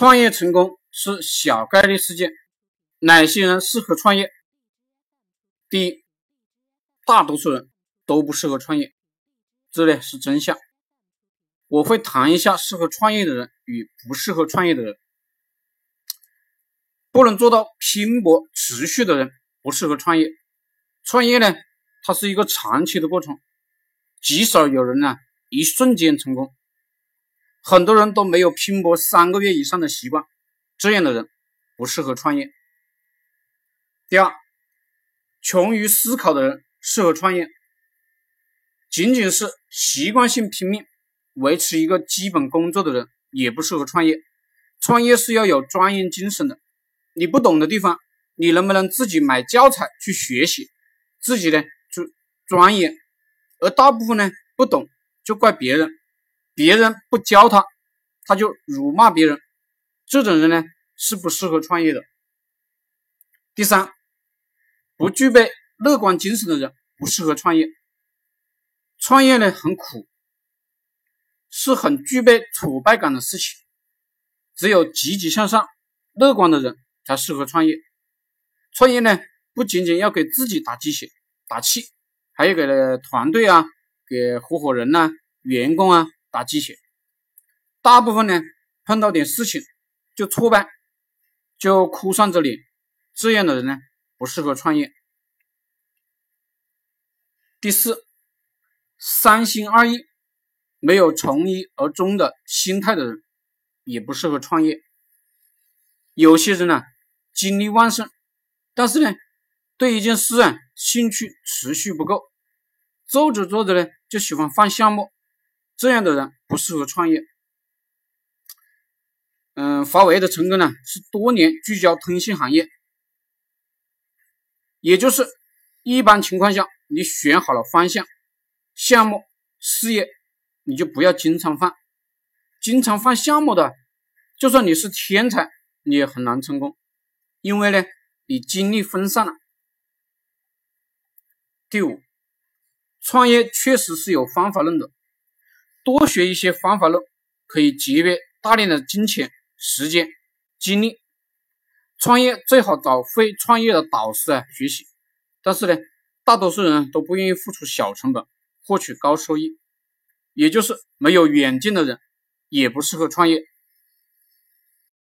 创业成功是小概率事件，哪些人适合创业？第一，大多数人都不适合创业，这呢是真相。我会谈一下适合创业的人与不适合创业的人。不能做到拼搏持续的人不适合创业。创业呢，它是一个长期的过程，极少有人呢一瞬间成功。很多人都没有拼搏三个月以上的习惯，这样的人不适合创业。第二，穷于思考的人适合创业。仅仅是习惯性拼命维持一个基本工作的人也不适合创业。创业是要有专业精神的，你不懂的地方，你能不能自己买教材去学习，自己呢就钻研？而大部分呢不懂就怪别人。别人不教他，他就辱骂别人，这种人呢是不适合创业的。第三，不具备乐观精神的人不适合创业。创业呢很苦，是很具备挫败感的事情，只有积极向上、乐观的人才适合创业。创业呢不仅仅要给自己打鸡血、打气，还要给团队啊、给合伙人呐、员工啊。打鸡血，大部分呢碰到点事情就挫败，就哭丧着脸，这样的人呢不适合创业。第四，三心二意，没有从一而终的心态的人也不适合创业。有些人呢精力旺盛，但是呢对一件事啊兴趣持续不够，做着做着呢就喜欢换项目。这样的人不适合创业。嗯，华为的成功呢，是多年聚焦通信行业，也就是一般情况下，你选好了方向、项目、事业，你就不要经常换。经常换项目的，就算你是天才，你也很难成功，因为呢，你精力分散了。第五，创业确实是有方法论的。多学一些方法论，可以节约大量的金钱、时间、精力。创业最好找会创业的导师啊学习。但是呢，大多数人都不愿意付出小成本获取高收益，也就是没有远见的人也不适合创业。